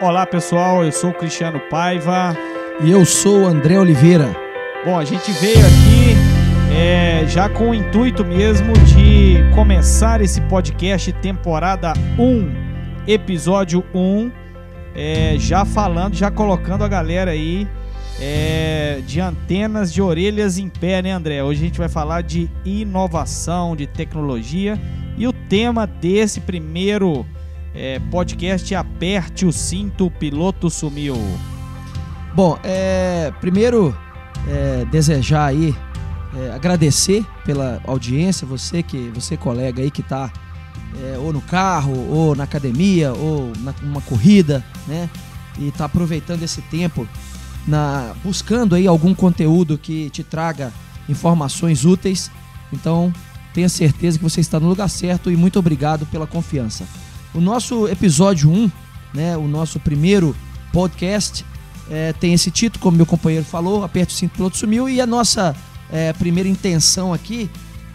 Olá pessoal, eu sou o Cristiano Paiva. E eu sou o André Oliveira. Bom, a gente veio aqui é, já com o intuito mesmo de começar esse podcast temporada 1, episódio 1, é, já falando, já colocando a galera aí é, de antenas de orelhas em pé, né, André? Hoje a gente vai falar de inovação, de tecnologia e o tema desse primeiro é, podcast Aperte o Cinto, o Piloto Sumiu. Bom, é, primeiro é, desejar aí, é, agradecer pela audiência, você que você colega aí que está é, ou no carro, ou na academia, ou numa corrida, né? E está aproveitando esse tempo na buscando aí algum conteúdo que te traga informações úteis. Então, tenha certeza que você está no lugar certo e muito obrigado pela confiança. O nosso episódio 1, né, o nosso primeiro podcast, é, tem esse título, como meu companheiro falou, Aperte o Cinto Piloto Sumiu, e a nossa é, primeira intenção aqui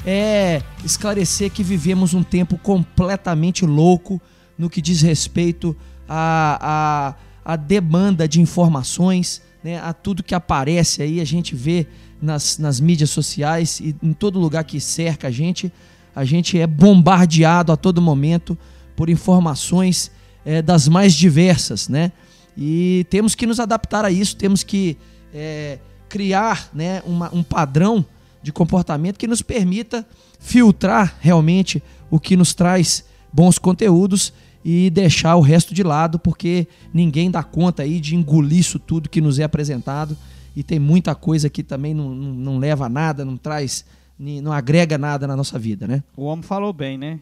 é esclarecer que vivemos um tempo completamente louco no que diz respeito à, à, à demanda de informações, né, a tudo que aparece aí, a gente vê nas, nas mídias sociais e em todo lugar que cerca a gente, a gente é bombardeado a todo momento por informações é, das mais diversas, né? E temos que nos adaptar a isso, temos que é, criar né, uma, um padrão de comportamento que nos permita filtrar realmente o que nos traz bons conteúdos e deixar o resto de lado, porque ninguém dá conta aí de engolir isso tudo que nos é apresentado e tem muita coisa que também não, não, não leva a nada, não traz, não agrega nada na nossa vida, né? O homem falou bem, né?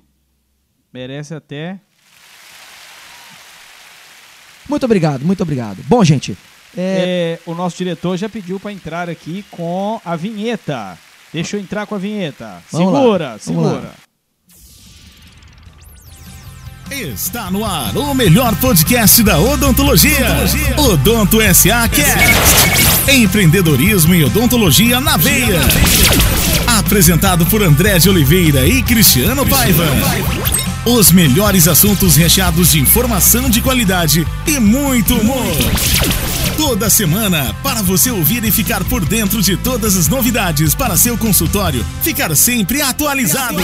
Merece até. Muito obrigado, muito obrigado. Bom, gente. É... É, o nosso diretor já pediu para entrar aqui com a vinheta. Deixa eu entrar com a vinheta. Vamos segura, lá, segura. Está no ar o melhor podcast da odontologia. Odonto SA Cast. Empreendedorismo e odontologia na veia. Apresentado por André de Oliveira e Cristiano Paiva. Os melhores assuntos recheados de informação de qualidade e muito humor. Toda semana, para você ouvir e ficar por dentro de todas as novidades para seu consultório, ficar sempre atualizado.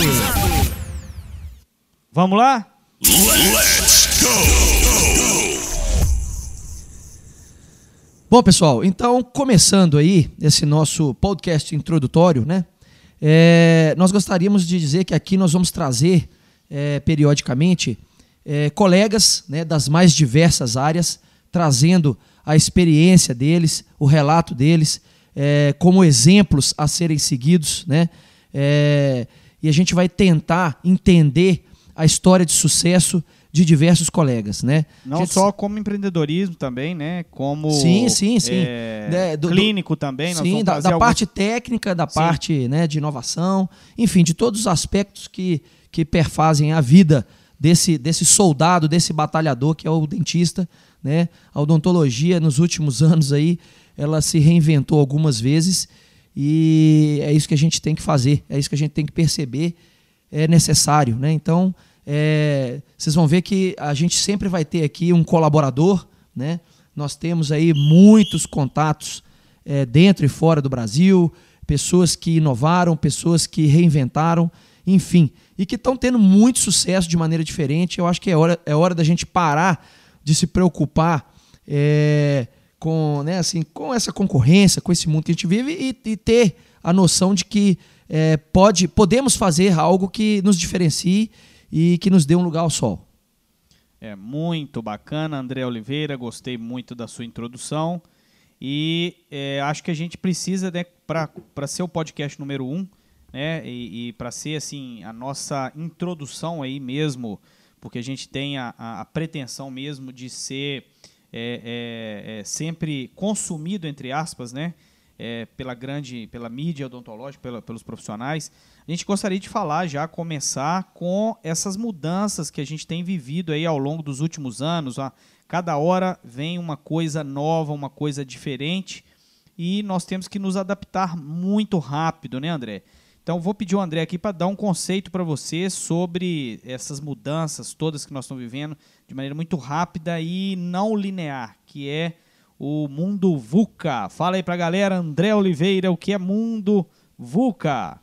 Vamos lá? Let's go! Bom, pessoal, então começando aí esse nosso podcast introdutório, né? É, nós gostaríamos de dizer que aqui nós vamos trazer é, periodicamente é, colegas né, das mais diversas áreas, trazendo a experiência deles, o relato deles, é, como exemplos a serem seguidos, né? É, e a gente vai tentar entender a história de sucesso de diversos colegas, né? Não Gente, só como empreendedorismo também, né? Como Sim, sim, sim. é, Né, do- do- clínico também. nós Sim, da, da alguns- parte técnica, da parte né, de inovação, enfim, de todos os aspectos que, que perfazem a vida desse, desse soldado, desse batalhador que é o dentista. Né? A odontologia, nos últimos anos aí, ela se reinventou algumas vezes e é isso que a gente tem que fazer, é isso que a gente tem que perceber, é necessário. Né? Então, é, vocês vão ver que a gente sempre vai ter aqui um colaborador, né? Nós temos aí muitos contatos é, dentro e fora do Brasil, pessoas que inovaram, pessoas que reinventaram, enfim, e que estão tendo muito sucesso de maneira diferente. Eu acho que é hora, é hora da gente parar de se preocupar é, com, né, assim, com essa concorrência, com esse mundo que a gente vive e, e ter a noção de que é, pode, podemos fazer algo que nos diferencie e que nos dê um lugar ao sol. É muito bacana, André Oliveira. Gostei muito da sua introdução. E é, acho que a gente precisa, né, para ser o podcast número um, né, e, e para ser assim a nossa introdução aí mesmo, porque a gente tem a, a, a pretensão mesmo de ser é, é, é, sempre consumido entre aspas, né, é, pela grande, pela mídia odontológica, pela, pelos profissionais. A gente gostaria de falar já, começar com essas mudanças que a gente tem vivido aí ao longo dos últimos anos. Ó. Cada hora vem uma coisa nova, uma coisa diferente e nós temos que nos adaptar muito rápido, né, André? Então vou pedir o André aqui para dar um conceito para você sobre essas mudanças todas que nós estamos vivendo de maneira muito rápida e não linear, que é o mundo VUCA. Fala aí para a galera, André Oliveira, o que é mundo VUCA?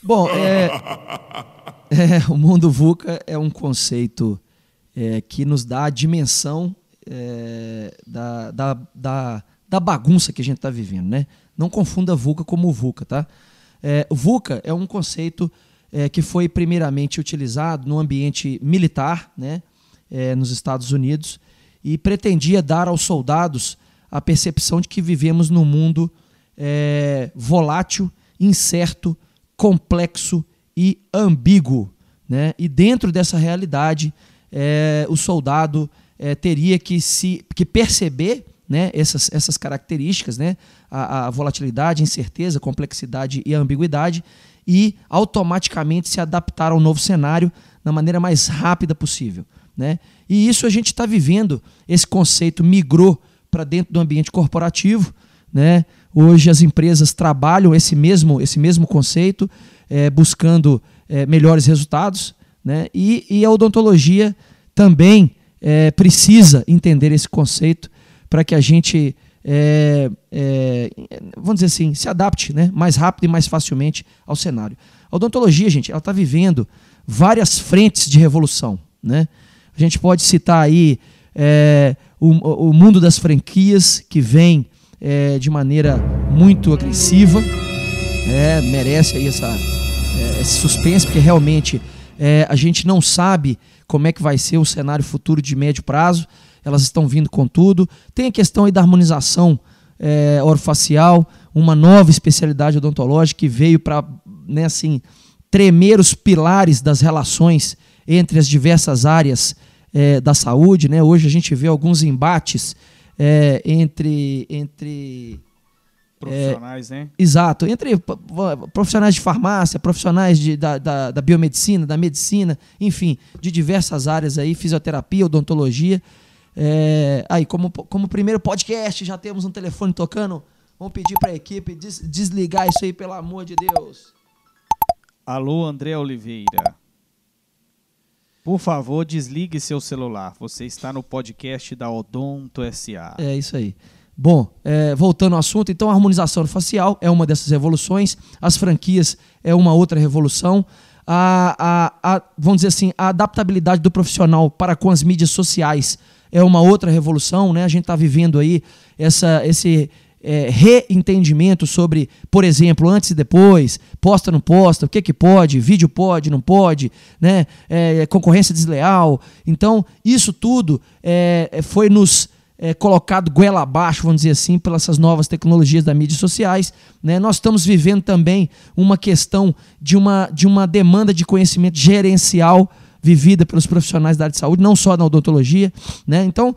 Bom, é, é, o mundo VUCA é um conceito é, que nos dá a dimensão é, da, da, da, da, bagunça que a gente está vivendo. Né? Não confunda VUCA como VUCA. Tá? É, VUCA é um conceito é, que foi primeiramente utilizado no ambiente militar né, é, nos Estados Unidos e pretendia dar aos soldados a percepção de que vivemos num mundo é, volátil, incerto, complexo e ambíguo. Né? E dentro dessa realidade, é, o soldado é, teria que, se, que perceber né, essas, essas características, né, a, a volatilidade, incerteza, complexidade e ambiguidade, e automaticamente se adaptar ao novo cenário da maneira mais rápida possível. Né? E isso a gente está vivendo, esse conceito migrou para dentro do ambiente corporativo. Né? Hoje as empresas trabalham esse mesmo, esse mesmo conceito, é, buscando é, melhores resultados. Né? E, e, a odontologia também é, precisa entender esse conceito para que a gente, é, é, vamos dizer assim, se adapte né? mais rápido e mais facilmente ao cenário. A odontologia, gente, ela está vivendo várias frentes de revolução. Né? A gente pode citar aí é, o, o mundo das franquias, que vem é, de maneira muito agressiva, é, merece aí essa, é, esse suspense, porque realmente é, a gente não sabe como é que vai ser o cenário futuro de médio prazo, elas estão vindo com tudo. Tem a questão aí da harmonização é, orofacial, uma nova especialidade odontológica que veio para né, assim, tremer os pilares das relações entre as diversas áreas é, da saúde. Né? Hoje a gente vê alguns embates é, entre, entre profissionais, é, né? Exato, entre profissionais de farmácia, profissionais de, da, da, da, biomedicina, da medicina, enfim, de diversas áreas aí, fisioterapia, odontologia. É, aí, como, como primeiro podcast, já temos um telefone tocando. Vamos pedir para a equipe des, desligar isso aí, pelo amor de Deus. Alô, André Oliveira. Por favor, desligue seu celular. Você está no podcast da Odonto SA. É isso aí. Bom, é, voltando ao assunto, então a harmonização facial é uma dessas revoluções, as franquias é uma outra revolução. A, a, a, vamos dizer assim, a adaptabilidade do profissional para com as mídias sociais é uma outra revolução. Né? A gente está vivendo aí essa, esse é, reentendimento sobre, por exemplo, antes e depois, posta, não posta, o que, que pode, vídeo pode, não pode, né? É, concorrência desleal. Então, isso tudo é, é foi nos é, colocado goela abaixo, vamos dizer assim, pelas essas novas tecnologias das mídias sociais. Né? Nós estamos vivendo também uma questão de uma, de uma demanda de conhecimento gerencial vivida pelos profissionais da área de saúde, não só na odontologia. Né? Então,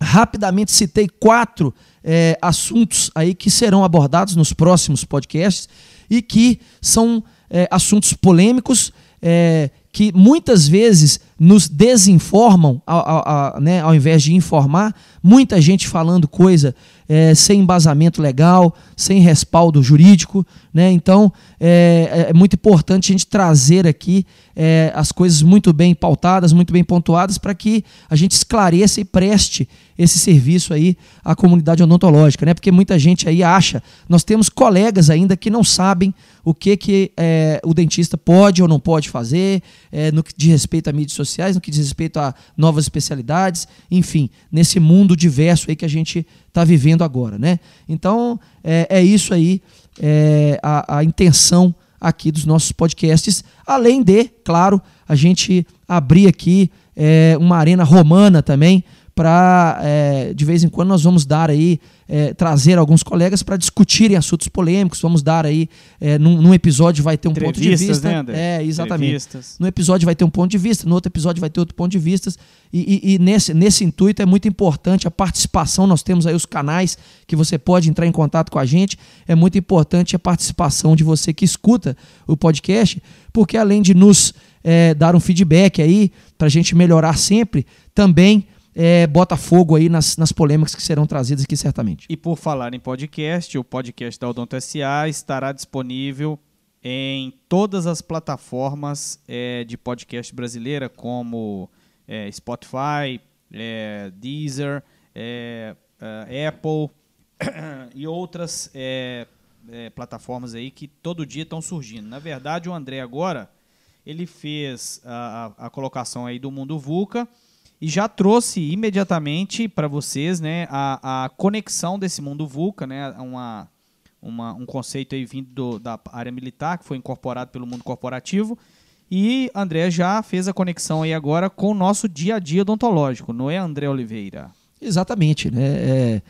rapidamente citei quatro é, assuntos aí que serão abordados nos próximos podcasts e que são é, assuntos polêmicos é, que muitas vezes nos desinformam ao, ao, né, ao invés de informar. Muita gente falando coisa é, sem embasamento legal, sem respaldo jurídico. Né? Então é, é, muito importante a gente trazer aqui é, as coisas muito bem pautadas, muito bem pontuadas, para que a gente esclareça e preste esse serviço aí à comunidade odontológica, né? Porque muita gente aí acha, nós temos colegas ainda que não sabem o que, que é, o dentista pode ou não pode fazer, é, no que diz respeito a mídias sociais, no que diz respeito a novas especialidades, enfim, nesse mundo diverso aí que a gente está vivendo agora, né? Então é, é isso aí, é, a, a intenção aqui dos nossos podcasts, além de, claro, a gente abrir aqui é, uma arena romana também para é, de vez em quando nós vamos dar aí é, trazer alguns colegas para discutirem assuntos polêmicos. Vamos dar aí é, num, num, episódio vai ter um ponto de vista. Né, é, exatamente. No episódio vai ter um ponto de vista, no outro episódio vai ter outro ponto de vista. E, e, e, nesse, nesse intuito é muito importante a participação. Nós temos aí os canais que você pode entrar em contato com a gente. É muito importante a participação de você que escuta o podcast, porque além de nos é, dar um feedback aí para a gente melhorar sempre, também é, bota fogo aí nas, nas polêmicas que serão trazidas aqui certamente. E por falar em podcast, o podcast da Odonto SA estará disponível em todas as plataformas é, de podcast brasileira, como é, Spotify, é, Deezer, é, é, Apple e outras é, plataformas aí que todo dia estão surgindo. Na verdade, o André agora ele fez a, a, a colocação aí do Mundo VUCA e já trouxe imediatamente para vocês né, a, a conexão desse mundo VUCA, né, uma, uma, um conceito aí vindo do, da área militar, que foi incorporado pelo mundo corporativo. E André já fez a conexão aí agora com o nosso dia a dia odontológico, não é, André Oliveira? Exatamente, né? É,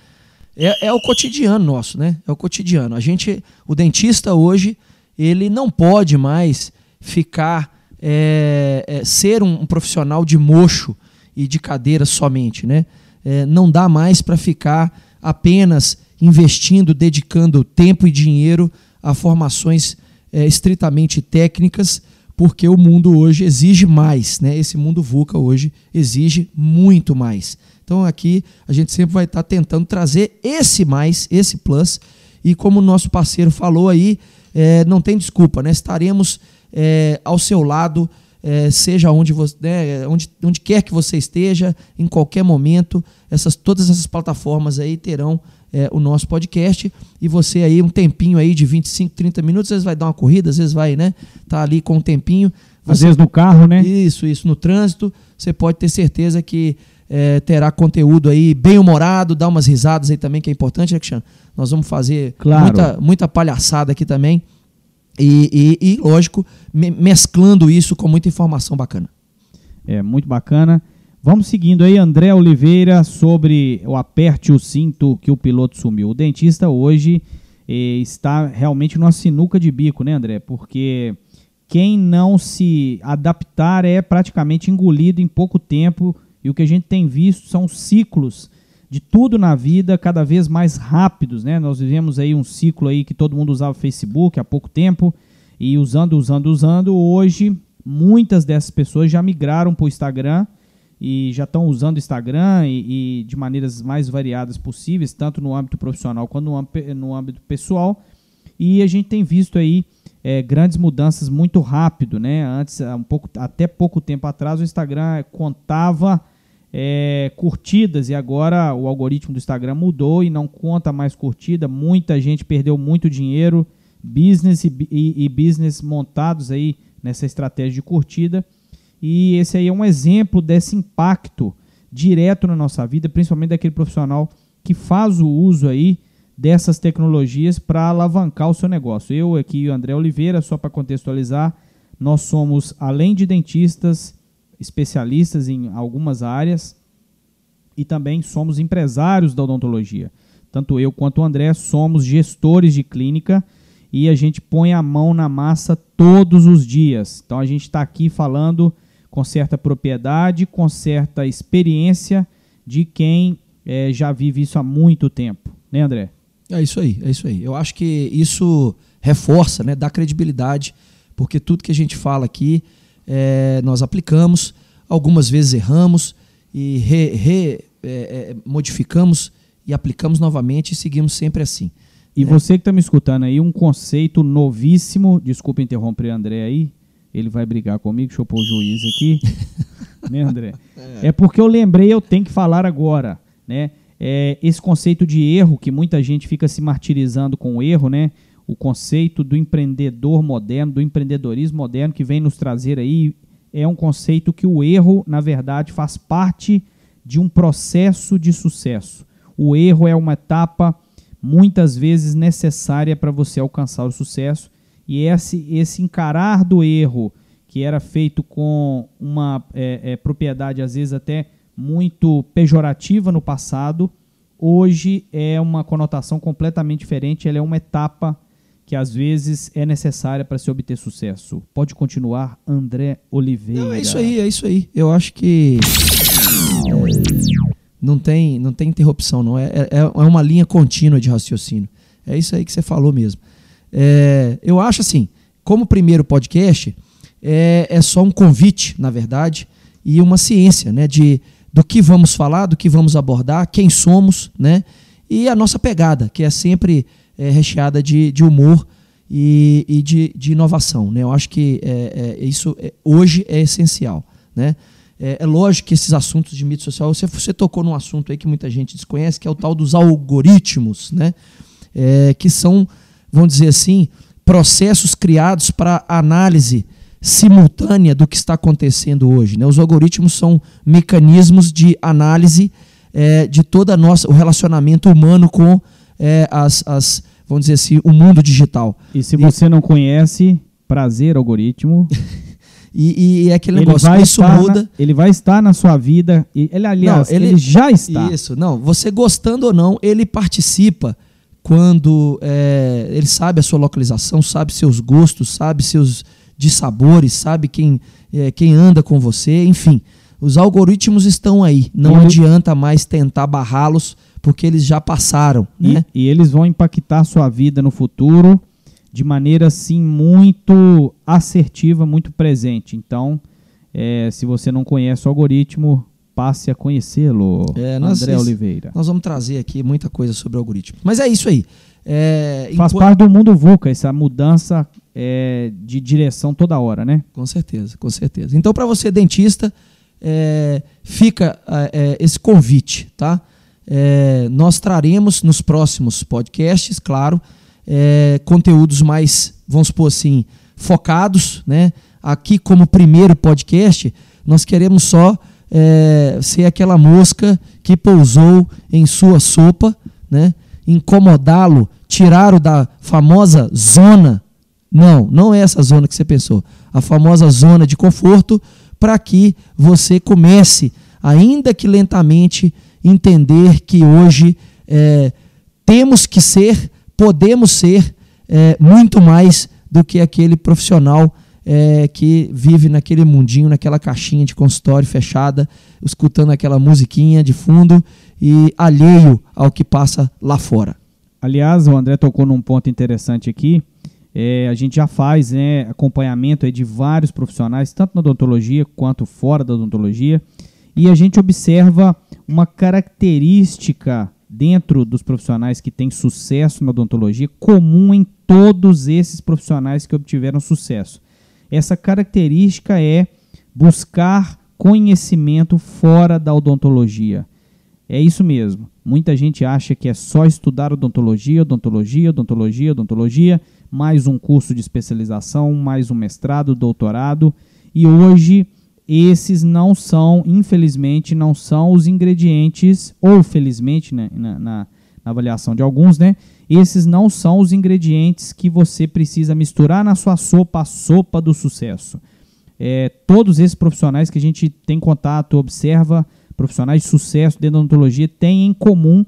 é, é, o cotidiano nosso, né? É o cotidiano. A gente, o dentista hoje, ele não pode mais ficar, é, é, ser um, um, profissional de mocho e de cadeira somente, né? É, não dá mais para ficar apenas investindo, dedicando tempo e dinheiro a formações é, estritamente técnicas, porque o mundo hoje exige mais, né? Esse mundo VUCA hoje exige muito mais. Então aqui a gente sempre vai estar tá tentando trazer esse mais, esse plus, e como o nosso parceiro falou aí, é, não tem desculpa, né? Estaremos é, ao seu lado, é, seja onde, você, né, onde, onde quer que você esteja, em qualquer momento, essas, todas essas plataformas aí terão é, o nosso podcast. E você aí, um tempinho aí de 25, 30 minutos, às vezes vai dar uma corrida, às vezes vai, né? Tá ali com um tempinho. Você, às vezes no carro, né? Isso, isso, no trânsito. Você pode ter certeza que é, terá conteúdo aí bem humorado, dá umas risadas aí também, que é importante, né, Cristiano? Nós vamos fazer claro. muita, muita palhaçada aqui também. E, e, e, lógico, me, mesclando isso com muita informação bacana. É, muito bacana. Vamos seguindo aí, André Oliveira, sobre o aperte o cinto que o piloto sumiu. O dentista hoje eh, está realmente numa sinuca de bico, né, André? Porque quem não se adaptar é praticamente engolido em pouco tempo. E o que a gente tem visto são ciclos de tudo na vida cada vez mais rápidos, né? Nós vivemos aí um ciclo aí que todo mundo usava Facebook há pouco tempo e usando, usando, usando. Hoje, muitas dessas pessoas já migraram para o Instagram e já estão usando o Instagram e, e, de maneiras mais variadas possíveis, tanto no âmbito profissional quanto no âmbito, pessoal. E a gente tem visto aí é, grandes mudanças muito rápido, né? Antes, um pouco, até pouco tempo atrás, o Instagram contava é, curtidas e agora o algoritmo do Instagram mudou e não conta mais curtida. Muita gente perdeu muito dinheiro, business e, e, e business montados aí nessa estratégia de curtida. E esse aí é um exemplo desse impacto direto na nossa vida, principalmente daquele profissional que faz o uso aí dessas tecnologias para alavancar o seu negócio. Eu aqui, o André Oliveira, só para contextualizar, nós somos, além de dentistas, especialistas em algumas áreas e também somos empresários da odontologia. Tanto eu quanto o André somos gestores de clínica e a gente põe a mão na massa todos os dias. Então a gente está aqui falando com certa propriedade, com certa experiência de quem é, já vive isso há muito tempo. Né, André? É isso aí, é isso aí. Eu acho que isso reforça, né, dá credibilidade, porque tudo que a gente fala aqui é, nós aplicamos, algumas vezes erramos e re, re, é, é modificamos e aplicamos novamente e seguimos sempre assim. E né? você que está me escutando aí, um conceito novíssimo, desculpa interromper André aí, ele vai brigar comigo, deixa eu pôr o juiz aqui. né, André? É. é. porque eu lembrei, eu tenho que falar agora, né? É, esse conceito de erro, que muita gente fica se martirizando com o erro, né? O conceito do empreendedor moderno, do empreendedorismo moderno, que vem nos trazer aí, é um conceito que o erro, na verdade, faz parte de um processo de sucesso. O erro é uma etapa muitas vezes necessária para você alcançar o sucesso e esse, esse encarar do erro, que era feito com uma é, é, propriedade, às vezes até muito pejorativa no passado, hoje é uma conotação completamente diferente, ela é uma etapa que às vezes é necessária para se obter sucesso. Pode continuar, André Oliveira. Não, é isso aí, é isso aí. Eu acho que é, não tem, não tem interrupção, não. É, é, é uma linha contínua de raciocínio. É isso aí que você falou mesmo. É, eu acho assim, como primeiro podcast, é, é só um convite, na verdade, e uma ciência, né? De, do que vamos falar, do que vamos abordar, quem somos, né? E a nossa pegada, que é sempre é, recheada de, de humor e, e de, de, inovação. Né? Eu acho que é, é, isso é, hoje é essencial. Né? É, é, lógico que esses assuntos de mídia social, você, você tocou num assunto aí que muita gente desconhece, que é o tal dos algoritmos, né? É, que são, vamos dizer assim, processos criados para análise simultânea do que está acontecendo hoje. Né? Os algoritmos são mecanismos de análise de toda nossa o relacionamento humano com é, as, as, vamos dizer assim, o mundo digital. E se você e, não conhece, prazer algoritmo. e, e, é aquele ele negócio, vai isso muda. Na, ele vai estar na sua vida. E ele, aliás, não, ele, ele, já está. Isso, não. Você gostando ou não, ele participa quando é, ele sabe a sua localização, sabe seus gostos, sabe seus dissabores, sabe quem, é, quem anda com você, enfim. Os algoritmos estão aí. Não adianta mais tentar barrá-los, porque eles já passaram. E, né? e eles vão impactar a sua vida no futuro de maneira assim muito assertiva, muito presente. Então, é, se você não conhece o algoritmo, passe a conhecê-lo, é, André Oliveira. Nós vamos trazer aqui muita coisa sobre algoritmos. Mas é isso aí. É, Faz enquanto... parte do mundo VUCA, essa mudança é, de direção toda hora, né? Com certeza, com certeza. Então, para você, dentista, é, fica é, é, esse convite, tá? É, nós traremos nos próximos podcasts, claro, conteúdos mais, vamos supor assim, focados, né? Aqui, como primeiro podcast, nós queremos só é, ser aquela mosca que pousou em sua sopa, né? incomodá-lo, tirá-lo da famosa zona. Não, não é essa zona que você pensou. A famosa zona de conforto para que você comece, ainda que lentamente, entender que hoje é, temos que ser, podemos ser é, muito mais do que aquele profissional é, que vive naquele mundinho, naquela caixinha de consultório fechada, escutando aquela musiquinha de fundo e alheio ao que passa lá fora. Aliás, o André tocou num ponto interessante aqui. É, a gente já faz né, acompanhamento de vários profissionais, tanto na odontologia quanto fora da odontologia, e a gente observa uma característica dentro dos profissionais que têm sucesso na odontologia, comum em todos esses profissionais que obtiveram sucesso. Essa característica é buscar conhecimento fora da odontologia. É isso mesmo. Muita gente acha que é só estudar odontologia, odontologia, odontologia, odontologia, mais um curso de especialização, mais um mestrado, doutorado. E hoje esses não são, infelizmente, não são os ingredientes, ou felizmente, né, na, na, na avaliação de alguns, né? Esses não são os ingredientes que você precisa misturar na sua sopa, a sopa do sucesso. É, todos esses profissionais que a gente tem contato, observa, profissionais de sucesso da odontologia, têm em comum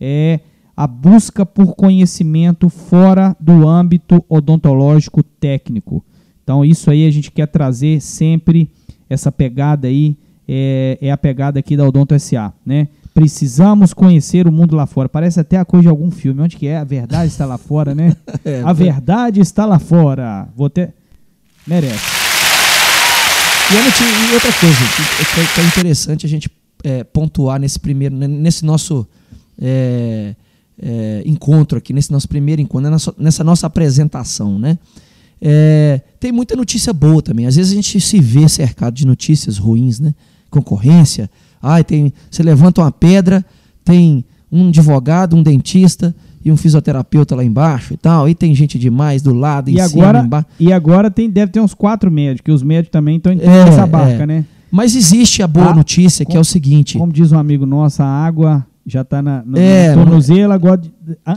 é, a busca por conhecimento fora do âmbito odontológico técnico. Então, isso aí a gente quer trazer sempre essa pegada aí, é, é a pegada aqui da Odonto SA, né? Precisamos conhecer o mundo lá fora. Parece até a coisa de algum filme. Onde que é? A verdade está lá fora, né? é, a verdade está lá fora. Vou ter... Merece. E, outra coisa que é, interessante a gente é, pontuar nesse primeiro, né, nesse nosso é, é, encontro aqui, nesse nosso primeiro encontro, nessa nossa apresentação, né? É, tem muita notícia boa também. Às vezes a gente se vê cercado de notícias ruins, né? Concorrência, Ai, tem, você levanta uma pedra, tem um advogado, um dentista e um fisioterapeuta lá embaixo e tal. E tem gente demais do lado, e agora, cima, E agora tem, deve ter uns quatro médicos, que os médicos também estão entrando é, nessa barca, é. né? Mas existe a boa ah, notícia, como, que é o seguinte. Como diz um amigo nosso, a água já está na, no, é, no tornozelo, agora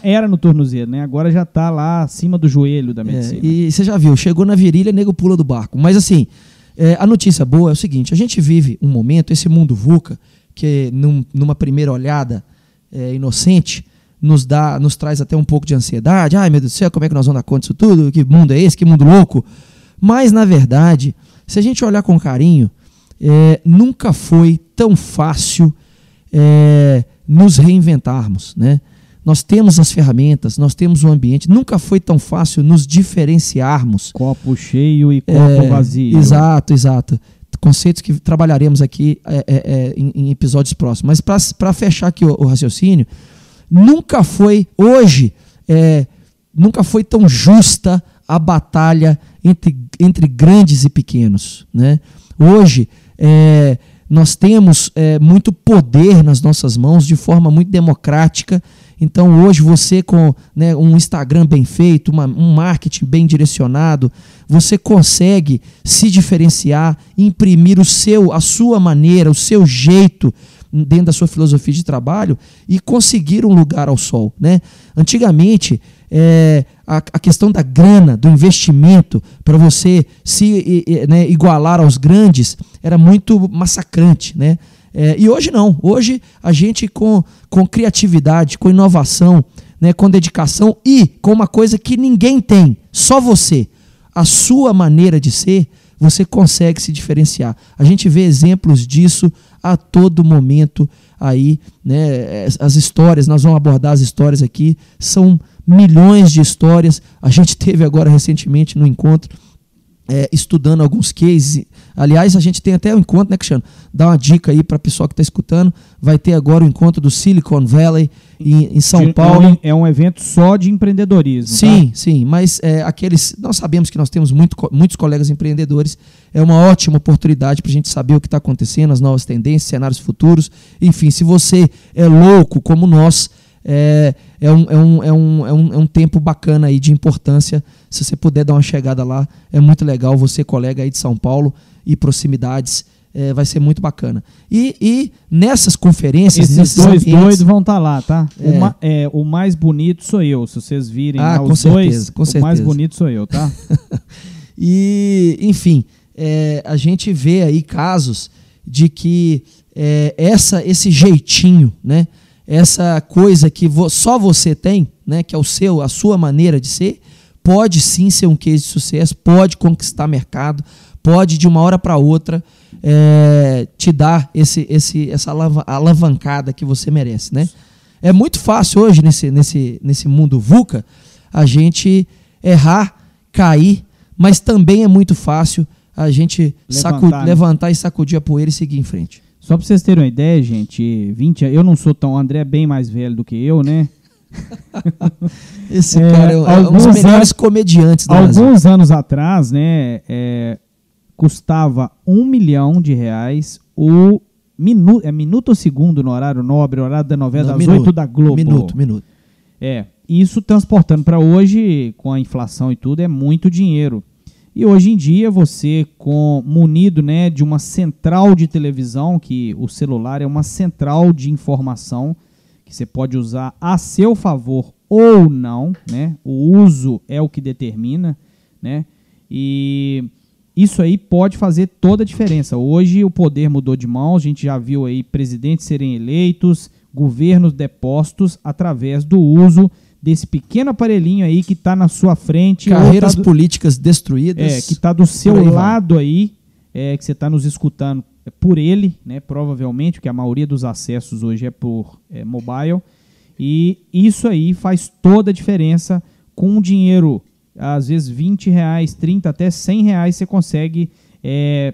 era no tornozelo, né? Agora já está lá acima do joelho da é, medicina. É, e você já viu, chegou na virilha, nego pula do barco. Mas assim, é, a notícia boa é o seguinte: a gente vive um momento, esse mundo VUCA, que num, numa primeira olhada é, inocente, nos dá, nos traz até um pouco de ansiedade. Ai, meu Deus do céu, como é que nós vamos dar conta disso tudo? Que mundo é esse? Que mundo louco? Mas, na verdade, se a gente olhar com carinho, é, nunca foi tão fácil é, nos reinventarmos. Né? Nós temos as ferramentas, nós temos o ambiente. Nunca foi tão fácil nos diferenciarmos. Copo cheio e copo é, vazio. Exato, exato. Conceitos que trabalharemos aqui é, é, é em, em, episódios próximos. Mas para fechar aqui o, o, raciocínio, nunca foi, hoje, é, nunca foi tão justa a batalha entre, entre grandes e pequenos. Né? Hoje, é, nós temos é, muito poder nas nossas mãos de forma muito democrática. Então, hoje, você com né, um Instagram bem feito, uma, um marketing bem direcionado, você consegue se diferenciar, imprimir o seu, a sua maneira, o seu jeito dentro da sua filosofia de trabalho e conseguir um lugar ao sol. Né? Antigamente, é, a, a, questão da grana, do investimento, para você se né, igualar aos grandes, era muito massacrante. Né? É, e hoje não. Hoje a gente, com, com criatividade, com inovação, né, com dedicação e com uma coisa que ninguém tem, só você, a sua maneira de ser, você consegue se diferenciar. A gente vê exemplos disso a todo momento aí, né? As histórias, nós vamos abordar as histórias aqui, são milhões de histórias. A gente teve agora recentemente no encontro é, estudando alguns cases. Aliás, a gente tem até o um encontro, né, Cristiano? Dá uma dica aí para o pessoal que está escutando. Vai ter agora o encontro do Silicon Valley em, em São Paulo. É um evento só de empreendedorismo. Sim, tá? sim. Mas é, aqueles. Nós sabemos que nós temos muito, muitos colegas empreendedores. É uma ótima oportunidade para a gente saber o que está acontecendo, as novas tendências, cenários futuros. Enfim, se você é louco como nós é, é, um, é, um, é, um, é, um, é um tempo bacana aí de importância. Se você puder dar uma chegada lá, é muito legal. Você, colega aí de São Paulo e proximidades, é, vai ser muito bacana. E, e nessas conferências. Esses dois ambientes, doidos vão estar tá lá, tá? É. O, ma, é, o, mais bonito sou eu. Se vocês virem ah, lá, com os certeza, dois, com certeza. o mais bonito sou eu, tá? e, enfim, é, a gente vê aí casos de que é, essa, esse jeitinho, né? Essa coisa que só você tem, né, que é o seu, a sua maneira de ser, pode sim ser um case de sucesso, pode conquistar mercado, pode de uma hora para outra é, te dar esse, esse, essa alavancada que você merece, né? É muito fácil hoje nesse, nesse, nesse mundo VUCA a gente errar, cair, mas também é muito fácil a gente levantar, né? levantar e sacudir a poeira e seguir em frente. Só pra vocês terem uma ideia, gente, 20 eu não sou tão. O André é bem mais velho do que eu, né? Esse é, cara é, é um dos melhores anos, comediantes do Alguns Brasil. anos atrás, né, é, custava um milhão de reais o minuto, é minuto ou segundo no horário nobre, horário da novela não, das oito da Globo. Minuto, minuto. É, isso transportando para hoje, com a inflação e tudo, é muito dinheiro. E hoje em dia você com munido, né, de uma central de televisão, que o celular é uma central de informação que você pode usar a seu favor ou não, né? O uso é o que determina, né? E isso aí pode fazer toda a diferença. Hoje o poder mudou de mãos, a gente já viu aí presidentes serem eleitos, governos depostos através do uso desse pequeno aparelhinho aí que está na sua frente. Carreiras tá do, políticas destruídas. É, que está do seu aí lado vai. aí, é, que você está nos escutando é por ele, né, provavelmente, porque a maioria dos acessos hoje é por é, mobile. E isso aí faz toda a diferença com dinheiro, às vezes 20 reais, 30, até 100 reais, você consegue é,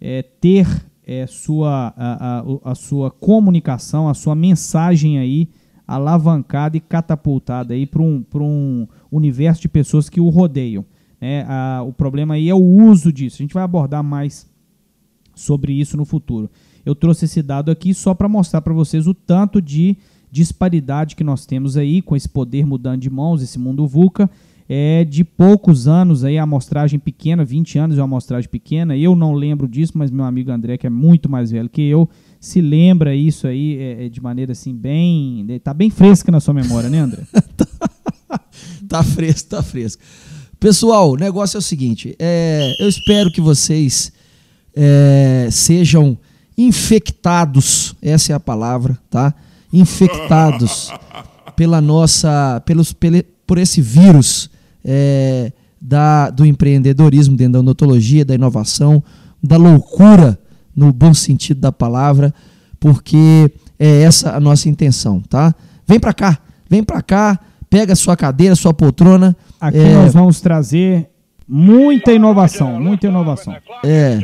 é, ter é, sua, a, a, a, sua comunicação, a sua mensagem aí alavancada e catapultada aí para um, um universo de pessoas que o rodeiam. Né? A, o problema aí é o uso disso. A gente vai abordar mais sobre isso no futuro. Eu trouxe esse dado aqui só para mostrar para vocês o tanto de disparidade que nós temos aí com esse poder mudando de mãos, esse mundo VUCA, é de poucos anos aí, a amostragem pequena, 20 anos de uma amostragem pequena. Eu não lembro disso, mas meu amigo André, que é muito mais velho que eu, se lembra isso aí é, é, de maneira assim bem. Tá bem fresca na sua memória, né, André? tá fresco, tá fresco. Pessoal, o negócio é o seguinte: é, eu espero que vocês é, sejam infectados, essa é a palavra, tá? Infectados pela nossa, pelos, pele, por esse vírus é, da, do empreendedorismo dentro da odontologia, da inovação, da loucura no bom sentido da palavra, porque é essa a nossa intenção, tá? Vem para cá, vem para cá, pega a sua cadeira, sua poltrona. Aqui é... nós vamos trazer muita inovação, muita inovação. É.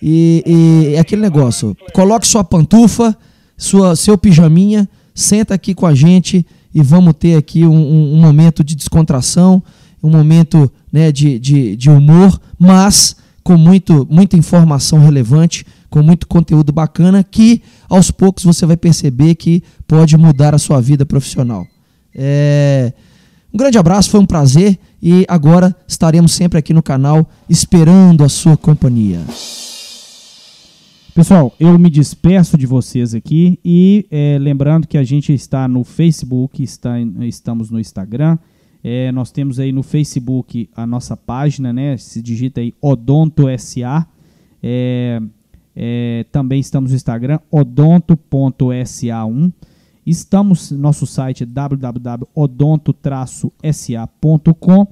E, e é aquele negócio, coloque sua pantufa, sua, seu pijaminha, senta aqui com a gente e vamos ter aqui um, um, um momento de descontração um momento né, de, de, de humor, mas com muito, muita informação relevante, com muito conteúdo bacana, que aos poucos você vai perceber que pode mudar a sua vida profissional. É... Um grande abraço, foi um prazer e agora estaremos sempre aqui no canal esperando a sua companhia. Pessoal, eu me despeço de vocês aqui e é, lembrando que a gente está no Facebook, está, estamos no Instagram. É, nós temos aí no Facebook a nossa página, né? Se digita aí Odonto SA. É, é, também estamos no Instagram, odonto.sa1. Estamos, nosso site www.odonto-sa.com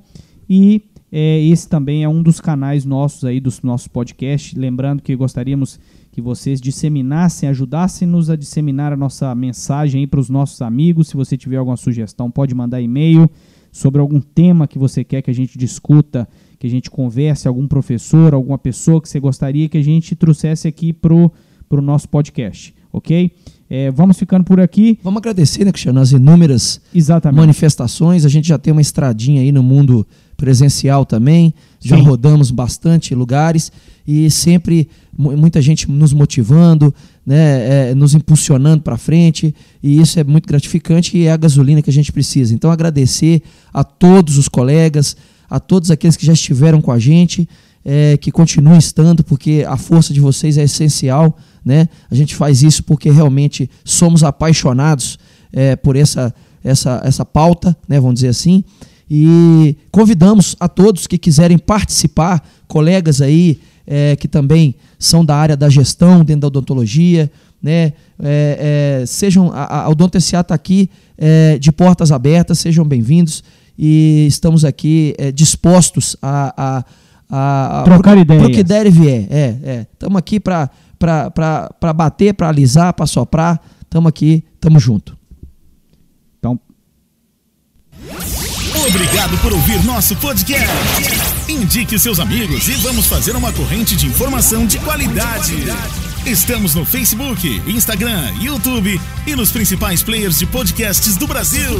e é, esse também é um dos canais nossos aí dos nossos podcasts. Lembrando que gostaríamos que vocês disseminassem, ajudassem-nos a disseminar a nossa mensagem para os nossos amigos. Se você tiver alguma sugestão, pode mandar e-mail sobre algum tema que você quer que a gente discuta, que a gente converse, algum professor, alguma pessoa que você gostaria que a gente trouxesse aqui para o nosso podcast, ok? É, vamos ficando por aqui. Vamos agradecer, né, Cristiano, as inúmeras Exatamente. manifestações. A gente já tem uma estradinha aí no mundo presencial também. Já Sim. rodamos bastante lugares e sempre muita gente nos motivando, né, é, nos impulsionando para frente. E isso é muito gratificante e é a gasolina que a gente precisa. Então, agradecer a todos os colegas, a todos aqueles que já estiveram com a gente, é, que continuem estando, porque a força de vocês é essencial né? A gente faz isso porque realmente somos apaixonados é, por essa, essa, essa pauta, né? vamos dizer assim. E convidamos a todos que quiserem participar, colegas aí é, que também são da área da gestão dentro da odontologia, né? É, é, sejam a, a Odonto SA está aqui é, de portas abertas, sejam bem-vindos e estamos aqui é, dispostos a, a, a, trocar pro, ideias. Para o que der e vier. É, estamos aqui para para bater, para alisar, para soprar. Tamo aqui, tamo junto. Então. Obrigado por ouvir nosso podcast. Indique seus amigos e vamos fazer uma corrente de informação de qualidade. Estamos no Facebook, Instagram, YouTube e nos principais players de podcasts do Brasil.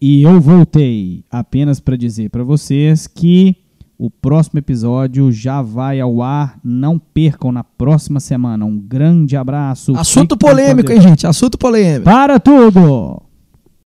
E eu voltei apenas para dizer para vocês que o próximo episódio já vai ao ar. Não percam na próxima semana. Um grande abraço. Assunto polêmico, hein, gente? Assunto polêmico. Para tudo!